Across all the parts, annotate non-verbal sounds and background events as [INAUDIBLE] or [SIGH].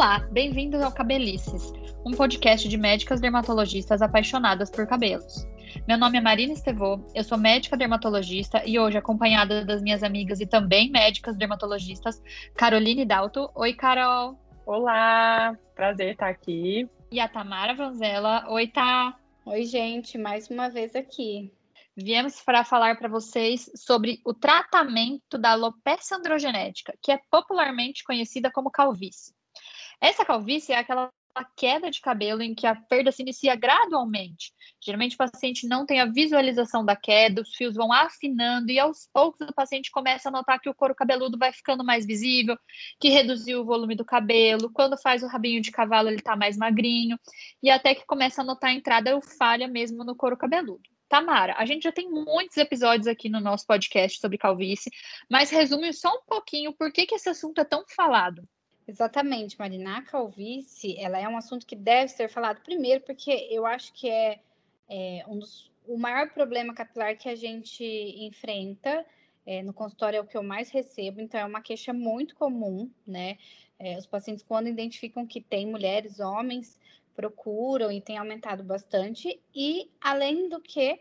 Olá, bem-vindos ao Cabelices, um podcast de médicas dermatologistas apaixonadas por cabelos. Meu nome é Marina Estevô, eu sou médica dermatologista e hoje acompanhada das minhas amigas e também médicas dermatologistas, Caroline Dalto. Oi, Carol. Olá, prazer estar aqui. E a Tamara Vanzella. Oi, Tá. Oi, gente, mais uma vez aqui. Viemos para falar para vocês sobre o tratamento da alopecia androgenética, que é popularmente conhecida como calvície. Essa calvície é aquela queda de cabelo em que a perda se inicia gradualmente. Geralmente o paciente não tem a visualização da queda, os fios vão afinando e aos poucos o paciente começa a notar que o couro cabeludo vai ficando mais visível, que reduziu o volume do cabelo, quando faz o rabinho de cavalo ele está mais magrinho e até que começa a notar a entrada ou falha mesmo no couro cabeludo. Tamara, a gente já tem muitos episódios aqui no nosso podcast sobre calvície, mas resume só um pouquinho por que, que esse assunto é tão falado. Exatamente, Marina. A calvície, ela é um assunto que deve ser falado primeiro, porque eu acho que é, é um dos, o maior problema capilar que a gente enfrenta é, no consultório é o que eu mais recebo, então é uma queixa muito comum, né? É, os pacientes, quando identificam que tem mulheres, homens, procuram e tem aumentado bastante, e além do que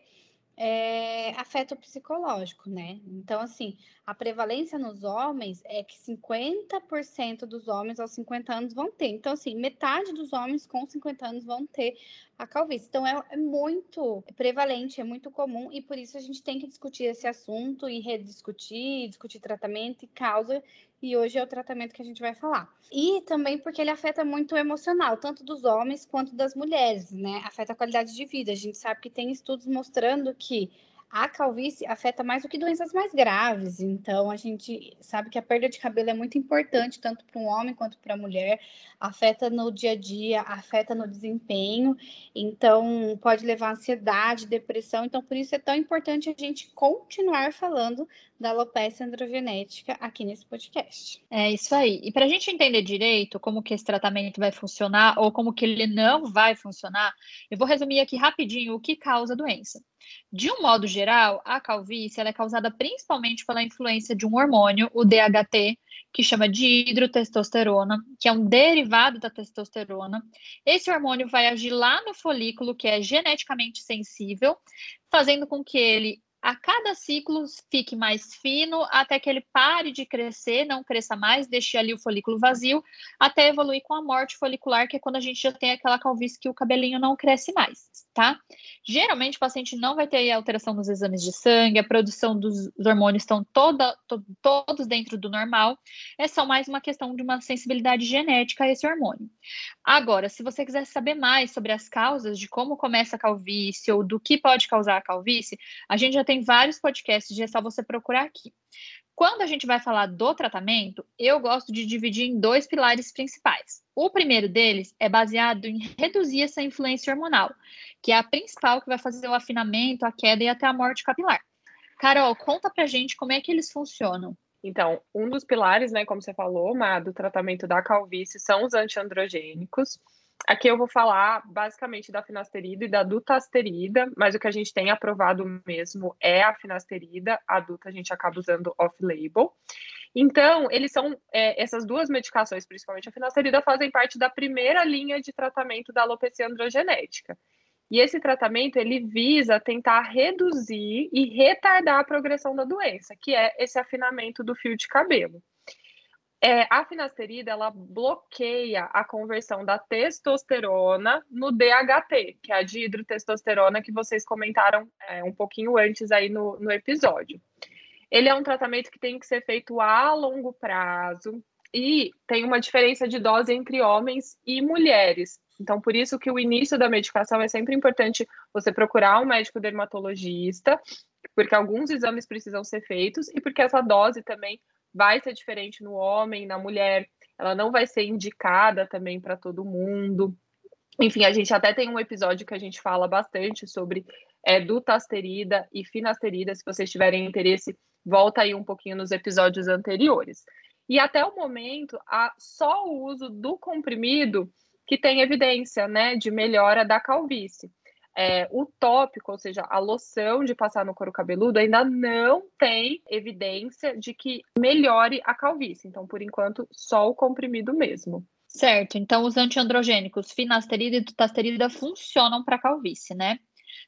é, afeta o psicológico, né? Então, assim, a prevalência nos homens é que 50% dos homens aos 50 anos vão ter. Então, assim, metade dos homens com 50 anos vão ter a calvície. Então, é, é muito prevalente, é muito comum, e por isso a gente tem que discutir esse assunto e rediscutir, discutir tratamento e causa e hoje é o tratamento que a gente vai falar. E também porque ele afeta muito o emocional, tanto dos homens quanto das mulheres, né? Afeta a qualidade de vida. A gente sabe que tem estudos mostrando que a calvície afeta mais do que doenças mais graves. Então, a gente sabe que a perda de cabelo é muito importante, tanto para um homem quanto para a mulher. Afeta no dia a dia, afeta no desempenho. Então, pode levar a ansiedade, depressão. Então, por isso é tão importante a gente continuar falando da alopecia androgenética aqui nesse podcast. É isso aí. E para a gente entender direito como que esse tratamento vai funcionar ou como que ele não vai funcionar, eu vou resumir aqui rapidinho o que causa a doença. De um modo geral, a calvície é causada principalmente pela influência de um hormônio, o DHT, que chama de hidrotestosterona, que é um derivado da testosterona. Esse hormônio vai agir lá no folículo, que é geneticamente sensível, fazendo com que ele a cada ciclo fique mais fino até que ele pare de crescer, não cresça mais, deixe ali o folículo vazio, até evoluir com a morte folicular, que é quando a gente já tem aquela calvície que o cabelinho não cresce mais, tá? Geralmente o paciente não vai ter alteração nos exames de sangue, a produção dos hormônios estão toda, to, todos dentro do normal, é só mais uma questão de uma sensibilidade genética a esse hormônio. Agora, se você quiser saber mais sobre as causas de como começa a calvície ou do que pode causar a calvície, a gente já tem vários podcasts, é só você procurar aqui. Quando a gente vai falar do tratamento, eu gosto de dividir em dois pilares principais. O primeiro deles é baseado em reduzir essa influência hormonal, que é a principal que vai fazer o afinamento, a queda e até a morte capilar. Carol, conta pra gente como é que eles funcionam. Então, um dos pilares, né, como você falou, Má, do tratamento da calvície são os antiandrogênicos. Aqui eu vou falar basicamente da finasterida e da dutasterida, mas o que a gente tem aprovado mesmo é a finasterida, a duta a gente acaba usando off-label. Então, eles são, é, essas duas medicações, principalmente a finasterida, fazem parte da primeira linha de tratamento da alopecia androgenética. E esse tratamento, ele visa tentar reduzir e retardar a progressão da doença, que é esse afinamento do fio de cabelo. É, a finasterida ela bloqueia a conversão da testosterona no DHT, que é a dihidrotestosterona que vocês comentaram é, um pouquinho antes aí no, no episódio. Ele é um tratamento que tem que ser feito a longo prazo e tem uma diferença de dose entre homens e mulheres. Então, por isso que o início da medicação é sempre importante você procurar um médico dermatologista, porque alguns exames precisam ser feitos e porque essa dose também vai ser diferente no homem, na mulher, ela não vai ser indicada também para todo mundo. Enfim, a gente até tem um episódio que a gente fala bastante sobre é, dutasterida e finasterida. Se vocês tiverem interesse, volta aí um pouquinho nos episódios anteriores. E até o momento, há só o uso do comprimido que tem evidência né, de melhora da calvície é, o tópico, ou seja, a loção de passar no couro cabeludo, ainda não tem evidência de que melhore a calvície. Então, por enquanto, só o comprimido mesmo. Certo, então os antiandrogênicos finasterida e dutasterida funcionam para calvície, né?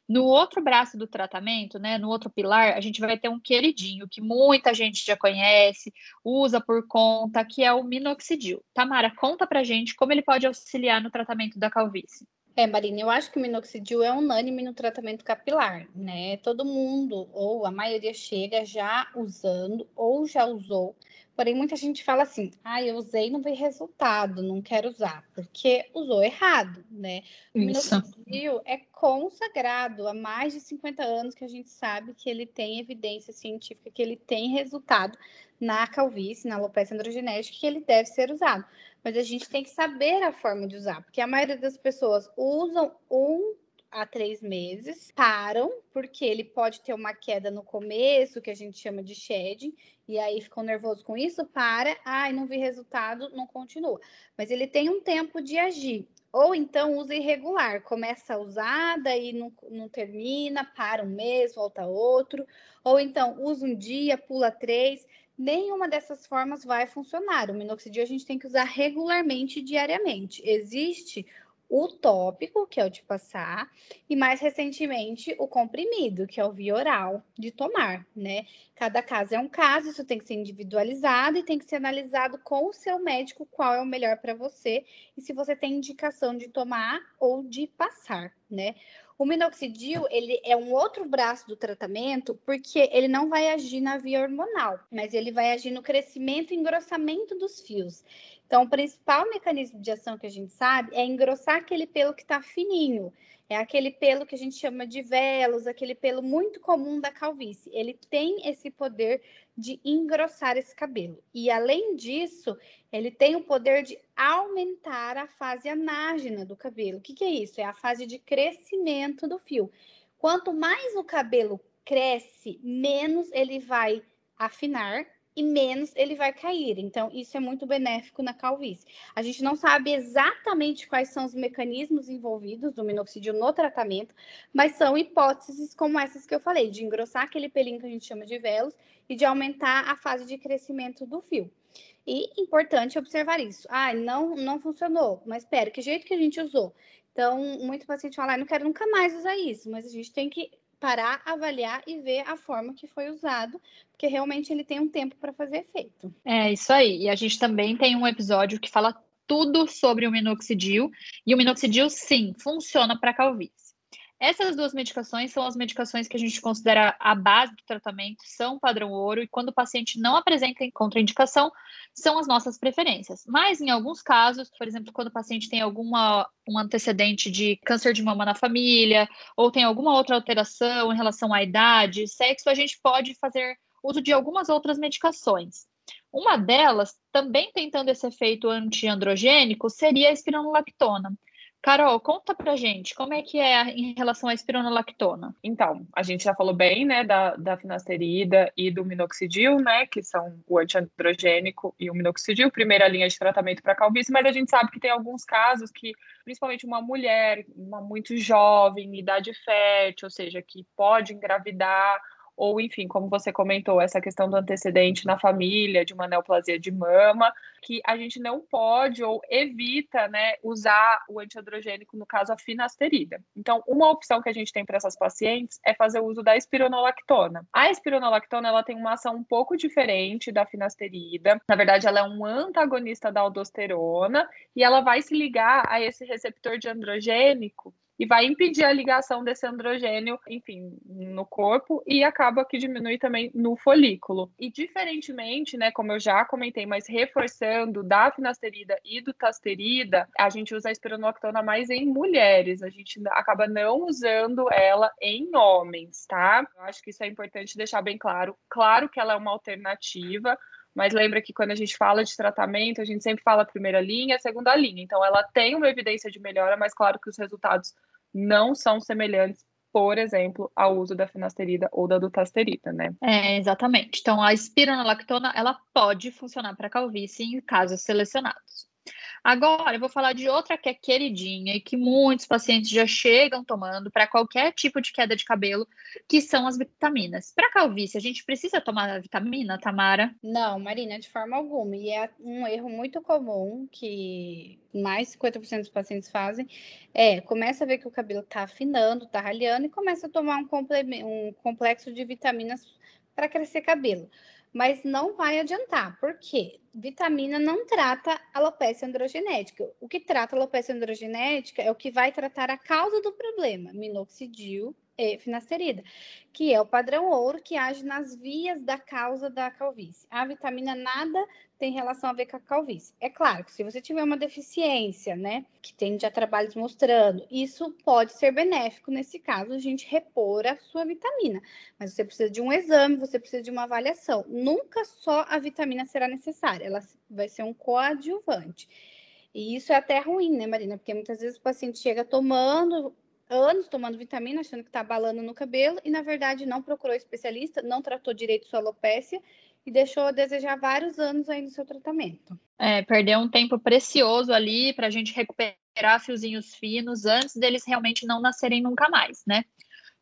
No outro braço do tratamento, né, no outro pilar, a gente vai ter um queridinho que muita gente já conhece, usa por conta, que é o minoxidil. Tamara, conta pra gente como ele pode auxiliar no tratamento da calvície. É, Marina, eu acho que o minoxidil é unânime no tratamento capilar, né? Todo mundo, ou a maioria, chega já usando ou já usou Porém, muita gente fala assim: ah, eu usei e não veio resultado, não quero usar, porque usou errado, né? O minoxidil é consagrado há mais de 50 anos que a gente sabe que ele tem evidência científica, que ele tem resultado na calvície, na alopecia androgenética, que ele deve ser usado. Mas a gente tem que saber a forma de usar, porque a maioria das pessoas usam um a três meses, param, porque ele pode ter uma queda no começo, que a gente chama de shedding, e aí ficam nervosos com isso, para, ai, não vi resultado, não continua. Mas ele tem um tempo de agir. Ou então usa irregular, começa a usar, daí não, não termina, para um mês, volta outro. Ou então usa um dia, pula três. Nenhuma dessas formas vai funcionar. O minoxidil a gente tem que usar regularmente, diariamente. Existe o tópico, que é o de passar, e mais recentemente o comprimido, que é o via oral de tomar, né? Cada caso é um caso, isso tem que ser individualizado e tem que ser analisado com o seu médico qual é o melhor para você e se você tem indicação de tomar ou de passar, né? O minoxidil, ele é um outro braço do tratamento, porque ele não vai agir na via hormonal, mas ele vai agir no crescimento e engrossamento dos fios. Então, o principal mecanismo de ação que a gente sabe é engrossar aquele pelo que está fininho. É aquele pelo que a gente chama de velos, aquele pelo muito comum da calvície. Ele tem esse poder de engrossar esse cabelo. E além disso, ele tem o poder de aumentar a fase anágena do cabelo. O que, que é isso? É a fase de crescimento do fio. Quanto mais o cabelo cresce, menos ele vai afinar e menos ele vai cair. Então, isso é muito benéfico na calvície. A gente não sabe exatamente quais são os mecanismos envolvidos do minoxidil no tratamento, mas são hipóteses como essas que eu falei, de engrossar aquele pelinho que a gente chama de velos e de aumentar a fase de crescimento do fio. E importante observar isso. Ah, não, não funcionou, mas espera, que jeito que a gente usou? Então, muito paciente fala, ah, não quero nunca mais usar isso, mas a gente tem que parar, avaliar e ver a forma que foi usado, porque realmente ele tem um tempo para fazer efeito. É isso aí. E a gente também tem um episódio que fala tudo sobre o minoxidil, e o minoxidil sim funciona para calvície. Essas duas medicações são as medicações que a gente considera a base do tratamento, são padrão ouro, e quando o paciente não apresenta contraindicação, são as nossas preferências. Mas, em alguns casos, por exemplo, quando o paciente tem alguma um antecedente de câncer de mama na família, ou tem alguma outra alteração em relação à idade, sexo, a gente pode fazer uso de algumas outras medicações. Uma delas, também tentando esse efeito antiandrogênico, seria a espironolactona. Carol, conta pra gente, como é que é em relação à espironolactona? Então, a gente já falou bem, né, da, da finasterida e do minoxidil, né, que são o antiandrogênico e o minoxidil, primeira linha de tratamento para calvície, mas a gente sabe que tem alguns casos que, principalmente uma mulher, uma muito jovem, idade fértil, ou seja, que pode engravidar ou enfim, como você comentou, essa questão do antecedente na família, de uma neoplasia de mama, que a gente não pode ou evita, né, usar o antiandrogênico, no caso a finasterida. Então, uma opção que a gente tem para essas pacientes é fazer o uso da espironolactona. A espironolactona, ela tem uma ação um pouco diferente da finasterida. Na verdade, ela é um antagonista da aldosterona e ela vai se ligar a esse receptor de androgênico e vai impedir a ligação desse androgênio, enfim, no corpo e acaba que diminui também no folículo. E diferentemente, né, como eu já comentei, mas reforçando da finasterida e do tasterida, a gente usa a espironolactona mais em mulheres, a gente acaba não usando ela em homens, tá? Eu acho que isso é importante deixar bem claro. Claro que ela é uma alternativa, mas lembra que quando a gente fala de tratamento, a gente sempre fala primeira linha, segunda linha. Então, ela tem uma evidência de melhora, mas claro que os resultados não são semelhantes, por exemplo, ao uso da finasterida ou da dutasterida, né? É, exatamente. Então, a espironolactona, ela pode funcionar para calvície em casos selecionados. Agora, eu vou falar de outra que é queridinha e que muitos pacientes já chegam tomando para qualquer tipo de queda de cabelo, que são as vitaminas. Para calvície, a gente precisa tomar vitamina, Tamara? Não, Marina, de forma alguma. E é um erro muito comum que mais de 50% dos pacientes fazem, é, começa a ver que o cabelo está afinando, está ralhando e começa a tomar um, um complexo de vitaminas para crescer cabelo mas não vai adiantar, porque vitamina não trata alopecia androgenética. O que trata alopecia androgenética é o que vai tratar a causa do problema, minoxidil e finasterida, que é o padrão ouro que age nas vias da causa da calvície. A vitamina nada tem relação a ver com a calvície. É claro que se você tiver uma deficiência, né, que tem já trabalhos mostrando, isso pode ser benéfico nesse caso, a gente repor a sua vitamina. Mas você precisa de um exame, você precisa de uma avaliação. Nunca só a vitamina será necessária, ela vai ser um coadjuvante. E isso é até ruim, né, Marina? Porque muitas vezes o paciente chega tomando anos tomando vitamina, achando que está abalando no cabelo, e na verdade não procurou especialista, não tratou direito sua alopecia e deixou a desejar vários anos aí no seu tratamento. É, perdeu um tempo precioso ali para a gente recuperar fiozinhos finos antes deles realmente não nascerem nunca mais, né?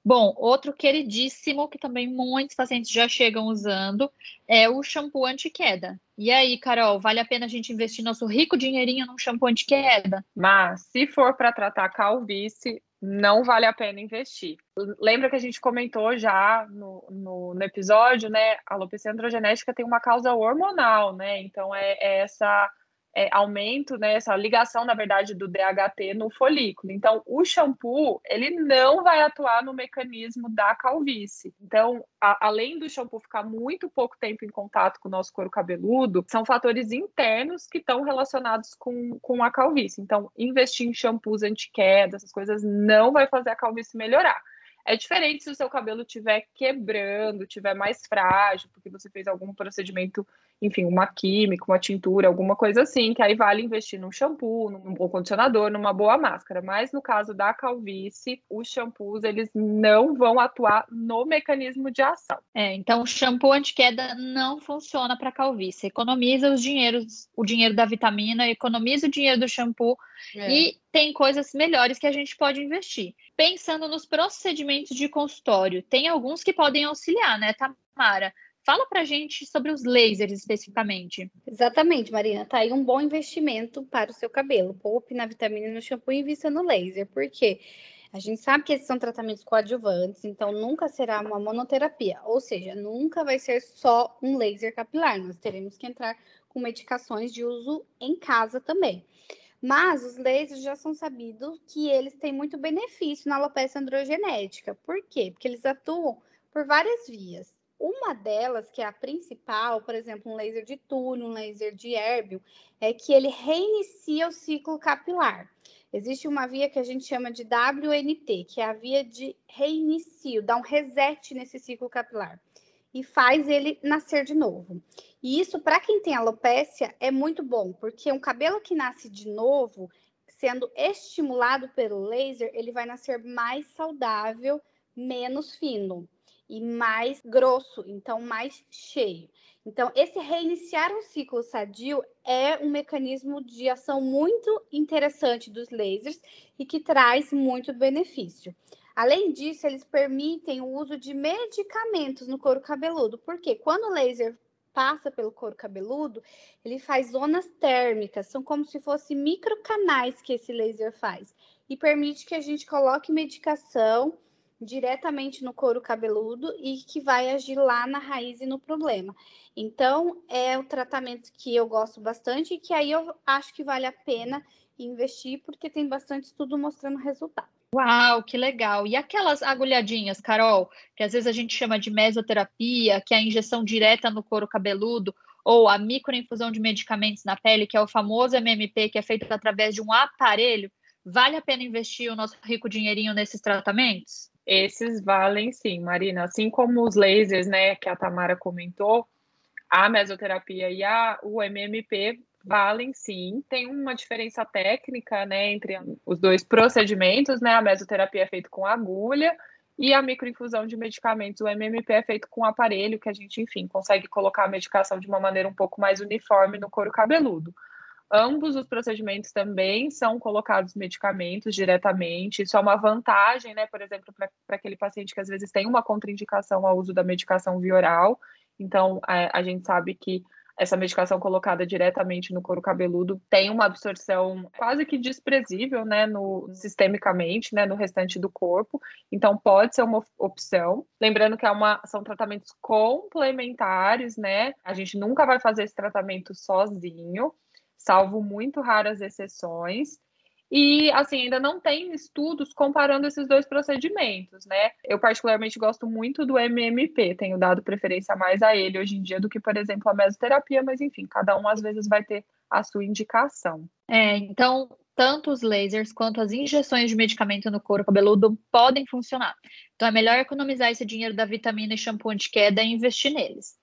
Bom, outro queridíssimo que também muitos pacientes já chegam usando é o shampoo anti-queda. E aí, Carol, vale a pena a gente investir nosso rico dinheirinho num shampoo anti-queda? Mas, se for para tratar calvície, não vale a pena investir. Lembra que a gente comentou já no, no, no episódio, né? A alopecia androgenética tem uma causa hormonal, né? Então é, é essa é, aumento, né, essa ligação, na verdade, do DHT no folículo. Então, o shampoo, ele não vai atuar no mecanismo da calvície. Então, a, além do shampoo ficar muito pouco tempo em contato com o nosso couro cabeludo, são fatores internos que estão relacionados com, com a calvície. Então, investir em shampoos anti-queda, essas coisas, não vai fazer a calvície melhorar. É diferente se o seu cabelo estiver quebrando, estiver mais frágil, porque você fez algum procedimento, enfim, uma química, uma tintura, alguma coisa assim, que aí vale investir num shampoo, num bom condicionador, numa boa máscara. Mas no caso da calvície, os shampoos, eles não vão atuar no mecanismo de ação. É, então o shampoo anti-queda não funciona para calvície. Economiza os dinheiros, o dinheiro da vitamina, economiza o dinheiro do shampoo é. e tem coisas melhores que a gente pode investir. Pensando nos procedimentos de consultório, tem alguns que podem auxiliar, né, Tamara? Fala pra gente sobre os lasers especificamente. Exatamente, Marina. Tá aí um bom investimento para o seu cabelo. Poupe na vitamina no shampoo e invista no laser. Por quê? A gente sabe que esses são tratamentos coadjuvantes, então nunca será uma monoterapia, ou seja, nunca vai ser só um laser capilar. Nós teremos que entrar com medicações de uso em casa também. Mas os lasers já são sabidos que eles têm muito benefício na alopecia androgenética. Por quê? Porque eles atuam por várias vias. Uma delas, que é a principal, por exemplo, um laser de túnel, um laser de Erbil, é que ele reinicia o ciclo capilar. Existe uma via que a gente chama de WNT, que é a via de reinicio, dá um reset nesse ciclo capilar e faz ele nascer de novo. E isso, para quem tem alopecia, é muito bom, porque um cabelo que nasce de novo, sendo estimulado pelo laser, ele vai nascer mais saudável, menos fino e mais grosso, então mais cheio. Então, esse reiniciar um ciclo sadio é um mecanismo de ação muito interessante dos lasers e que traz muito benefício. Além disso, eles permitem o uso de medicamentos no couro cabeludo, porque quando o laser passa pelo couro cabeludo, ele faz zonas térmicas, são como se fossem microcanais que esse laser faz, e permite que a gente coloque medicação diretamente no couro cabeludo e que vai agir lá na raiz e no problema. Então, é o tratamento que eu gosto bastante e que aí eu acho que vale a pena investir, porque tem bastante estudo mostrando resultado. Uau, que legal! E aquelas agulhadinhas, Carol, que às vezes a gente chama de mesoterapia, que é a injeção direta no couro cabeludo, ou a microinfusão de medicamentos na pele, que é o famoso MMP, que é feito através de um aparelho, vale a pena investir o nosso rico dinheirinho nesses tratamentos? Esses valem sim, Marina. Assim como os lasers, né, que a Tamara comentou, a mesoterapia e a, o MMP valem sim. Tem uma diferença técnica, né, entre os dois procedimentos, né? A mesoterapia é feita com agulha e a microinfusão de medicamentos, o MMP é feito com aparelho que a gente, enfim, consegue colocar a medicação de uma maneira um pouco mais uniforme no couro cabeludo. Ambos os procedimentos também são colocados medicamentos diretamente. Isso é uma vantagem, né? Por exemplo, para aquele paciente que às vezes tem uma contraindicação ao uso da medicação via oral. Então, a, a gente sabe que essa medicação colocada diretamente no couro cabeludo tem uma absorção quase que desprezível, né, no sistemicamente, né, no restante do corpo. Então pode ser uma opção. Lembrando que é uma, são tratamentos complementares, né? A gente nunca vai fazer esse tratamento sozinho, salvo muito raras exceções. E, assim, ainda não tem estudos comparando esses dois procedimentos, né? Eu, particularmente, gosto muito do MMP, tenho dado preferência mais a ele hoje em dia do que, por exemplo, a mesoterapia, mas, enfim, cada um às vezes vai ter a sua indicação. É, então, tanto os lasers quanto as injeções de medicamento no couro cabeludo podem funcionar. Então, é melhor economizar esse dinheiro da vitamina e shampoo de queda e investir neles.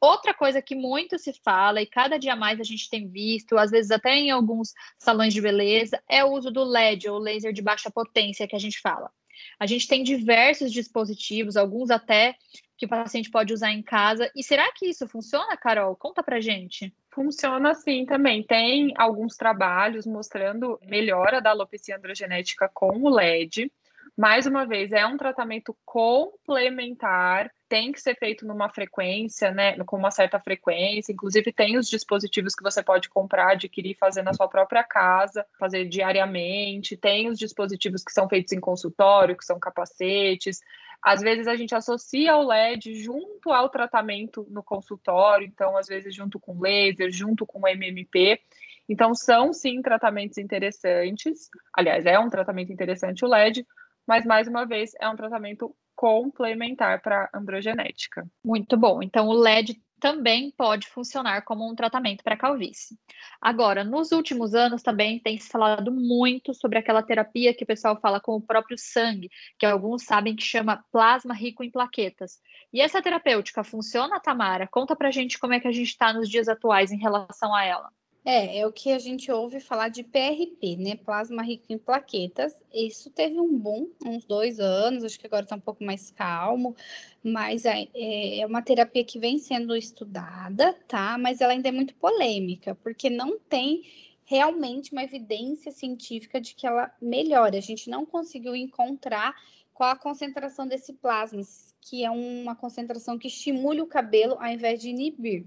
Outra coisa que muito se fala e cada dia mais a gente tem visto, às vezes até em alguns salões de beleza, é o uso do LED ou laser de baixa potência que a gente fala. A gente tem diversos dispositivos, alguns até que o paciente pode usar em casa. E será que isso funciona, Carol? Conta pra gente. Funciona sim também. Tem alguns trabalhos mostrando melhora da alopecia androgenética com o LED. Mais uma vez, é um tratamento complementar, tem que ser feito numa frequência, né, com uma certa frequência. Inclusive, tem os dispositivos que você pode comprar, adquirir, fazer na sua própria casa, fazer diariamente. Tem os dispositivos que são feitos em consultório, que são capacetes. Às vezes a gente associa o LED junto ao tratamento no consultório, então, às vezes, junto com laser, junto com MMP. Então, são sim tratamentos interessantes. Aliás, é um tratamento interessante o LED, mas mais uma vez é um tratamento complementar para androgenética. Muito bom. Então o LED também pode funcionar como um tratamento para calvície. Agora, nos últimos anos também tem se falado muito sobre aquela terapia que o pessoal fala com o próprio sangue, que alguns sabem que chama plasma rico em plaquetas. E essa terapêutica funciona, Tamara? Conta pra gente como é que a gente está nos dias atuais em relação a ela. É, é o que a gente ouve falar de PRP, né? Plasma rico em plaquetas. Isso teve um boom, uns dois anos, acho que agora está um pouco mais calmo, mas é, é, uma terapia que vem sendo estudada, tá? Mas ela ainda é muito polêmica, porque não tem realmente uma evidência científica de que ela melhora. A gente não conseguiu encontrar qual a concentração desse plasma, que é uma concentração que estimule o cabelo ao invés de inibir.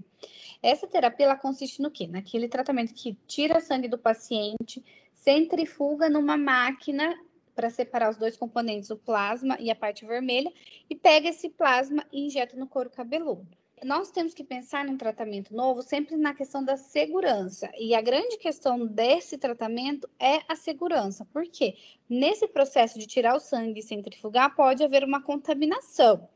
Essa terapia ela consiste no quê? Naquele tratamento que tira sangue do paciente, centrifuga numa máquina para separar os dois componentes, o plasma e a parte vermelha, e pega esse plasma e injeta no couro cabeludo nós temos que pensar num tratamento novo sempre na questão da segurança. E a grande questão desse tratamento é a segurança. Por quê? Nesse processo de tirar o sangue e centrifugar, pode haver uma contaminação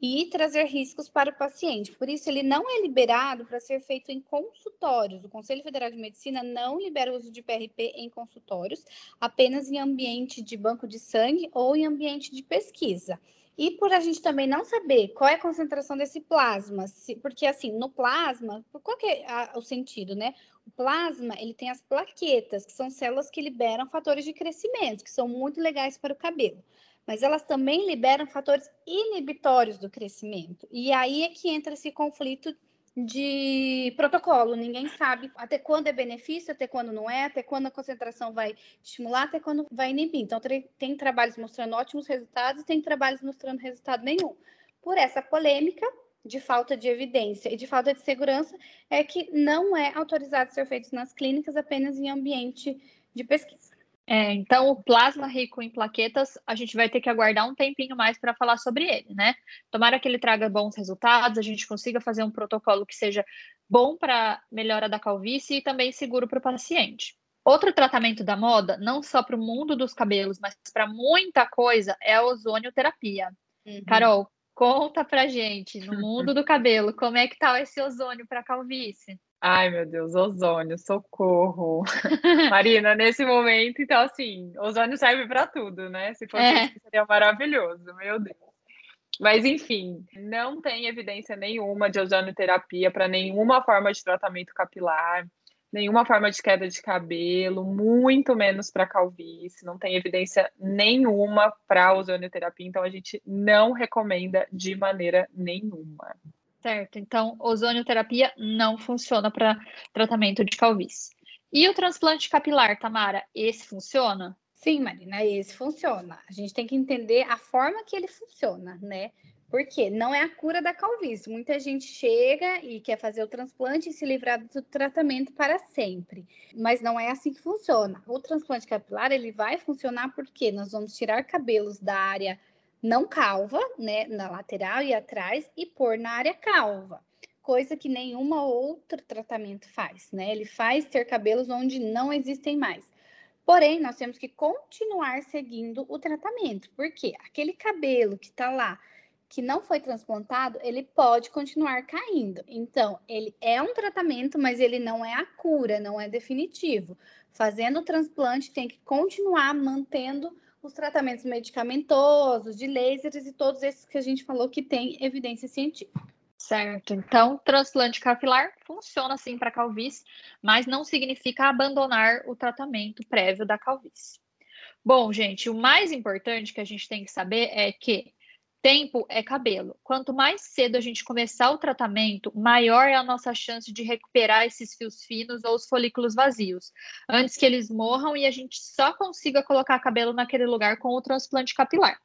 e trazer riscos para o paciente. Por isso, ele não é liberado para ser feito em consultórios. O Conselho Federal de Medicina não libera o uso de PRP em consultórios, apenas em ambiente de banco de sangue ou em ambiente de pesquisa. E por a gente também não saber qual é a concentração desse plasma, se, porque assim, no plasma, qual que é a, o sentido, né? O plasma, ele tem as plaquetas, que são células que liberam fatores de crescimento, que são muito legais para o cabelo. Mas elas também liberam fatores inibitórios do crescimento. E aí é que entra esse conflito de protocolo. Ninguém sabe até quando é benefício, até quando não é, até quando a concentração vai estimular, até quando vai inibir. Então, tem trabalhos mostrando ótimos resultados e tem trabalhos mostrando resultado nenhum. Por essa polêmica de falta de evidência e de falta de segurança, é que não é autorizado ser feito nas clínicas apenas em ambiente de pesquisa. É, então, o plasma rico em plaquetas, a gente vai ter que aguardar um tempinho mais para falar sobre ele, né? Tomara que ele traga bons resultados, a gente consiga fazer um protocolo que seja bom para melhora da calvície e também seguro para o paciente. Outro tratamento da moda, não só para o mundo dos cabelos, mas para muita coisa, é a ozonioterapia. Uhum. Carol, conta pra gente, no [LAUGHS] mundo do cabelo, como é que tá esse ozônio para calvície? Ai, meu Deus, ozônio, socorro. [LAUGHS] Marina, nesse momento, então, assim, ozônio serve para tudo, né? Se fosse é. isso, seria maravilhoso, meu Deus. Mas, enfim, não tem evidência nenhuma de ozonioterapia para nenhuma forma de tratamento capilar, nenhuma forma de queda de cabelo, muito menos para calvície, não tem evidência nenhuma para ozonioterapia, então a gente não recomenda de maneira nenhuma. Certo. Então, ozonioterapia não funciona para tratamento de calvície. E o transplante capilar, Tamara, esse funciona? Sim, Marina, esse funciona. A gente tem que entender a forma que ele funciona, né? Porque não é a cura da calvície. Muita gente chega e quer fazer o transplante e se livrar do tratamento para sempre. Mas não é assim que funciona. O transplante capilar, ele vai funcionar porque nós vamos tirar cabelos da área não calva, né, na lateral e atrás e pôr na área calva. Coisa que nenhuma outro tratamento faz, né? Ele faz ter cabelos onde não existem mais. Porém, nós temos que continuar seguindo o tratamento, porque aquele cabelo que está lá que não foi transplantado, ele pode continuar caindo. Então, ele é um tratamento, mas ele não é a cura, não é definitivo. Fazendo o transplante, tem que continuar mantendo os tratamentos medicamentosos, de lasers e todos esses que a gente falou que tem evidência científica. Certo. Então, transplante capilar funciona sim para calvície, mas não significa abandonar o tratamento prévio da calvície. Bom, gente, o mais importante que a gente tem que saber é que Tempo é cabelo. Quanto mais cedo a gente começar o tratamento, maior é a nossa chance de recuperar esses fios finos ou os folículos vazios, antes que eles morram e a gente só consiga colocar cabelo naquele lugar com o transplante capilar.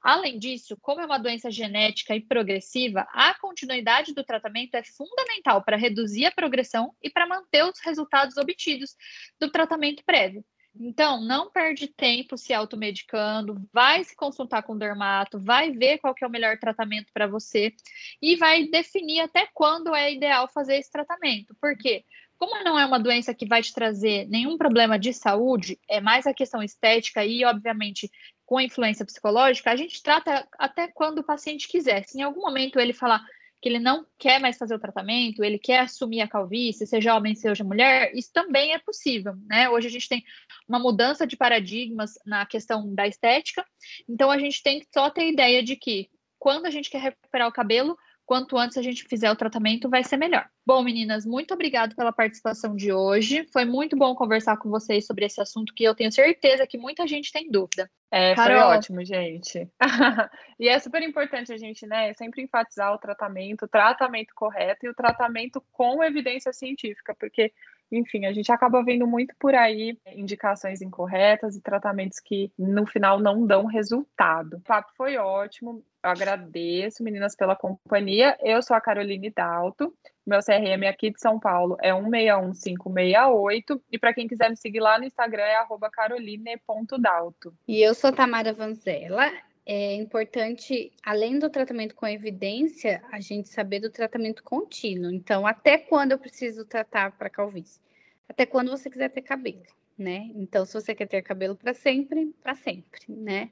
Além disso, como é uma doença genética e progressiva, a continuidade do tratamento é fundamental para reduzir a progressão e para manter os resultados obtidos do tratamento prévio. Então, não perde tempo se automedicando, vai se consultar com o dermato, vai ver qual é o melhor tratamento para você e vai definir até quando é ideal fazer esse tratamento. Por quê? Como não é uma doença que vai te trazer nenhum problema de saúde, é mais a questão estética e, obviamente, com influência psicológica, a gente trata até quando o paciente quiser. Se em algum momento ele falar, que ele não quer mais fazer o tratamento, ele quer assumir a calvície, seja homem, seja mulher, isso também é possível, né? Hoje a gente tem uma mudança de paradigmas na questão da estética, então a gente tem que só ter ideia de que quando a gente quer recuperar o cabelo, quanto antes a gente fizer o tratamento, vai ser melhor. Bom, meninas, muito obrigado pela participação de hoje. Foi muito bom conversar com vocês sobre esse assunto que eu tenho certeza que muita gente tem dúvida. É, Carol... foi ótimo, gente. [LAUGHS] e é super importante a gente, né, sempre enfatizar o tratamento, o tratamento correto e o tratamento com evidência científica, porque enfim, a gente acaba vendo muito por aí indicações incorretas e tratamentos que no final não dão resultado. O papo foi ótimo. Eu agradeço, meninas, pela companhia. Eu sou a Caroline Dalto. Meu CRM aqui de São Paulo é 161568. E para quem quiser me seguir lá no Instagram é caroline.dalto. E eu sou Tamara Vanzella. É importante, além do tratamento com evidência, a gente saber do tratamento contínuo. Então, até quando eu preciso tratar para calvície? Até quando você quiser ter cabelo, né? Então, se você quer ter cabelo para sempre, para sempre, né?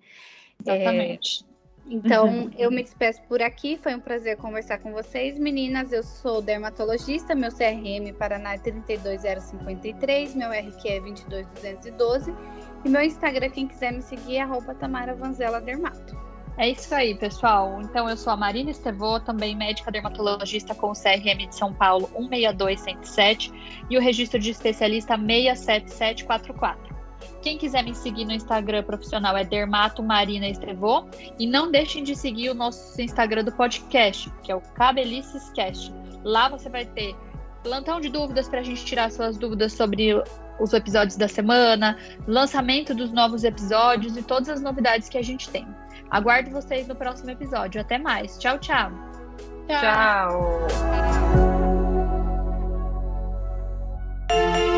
Exatamente. É... Então, uhum. eu me despeço por aqui. Foi um prazer conversar com vocês, meninas. Eu sou dermatologista, meu CRM Paraná é 32053, meu RQ é 22212 e meu Instagram, quem quiser me seguir, é Tamara Vanzela Dermato. É isso aí, pessoal. Então, eu sou a Marina Estevô, também médica dermatologista com o CRM de São Paulo 162107 e o registro de especialista 67744. Quem quiser me seguir no Instagram profissional é Dermato Marina Estevô. E não deixem de seguir o nosso Instagram do podcast, que é o Cabelicescast. Lá você vai ter plantão de dúvidas para a gente tirar suas dúvidas sobre os episódios da semana, lançamento dos novos episódios e todas as novidades que a gente tem. Aguardo vocês no próximo episódio. Até mais. Tchau, tchau. Tchau. tchau.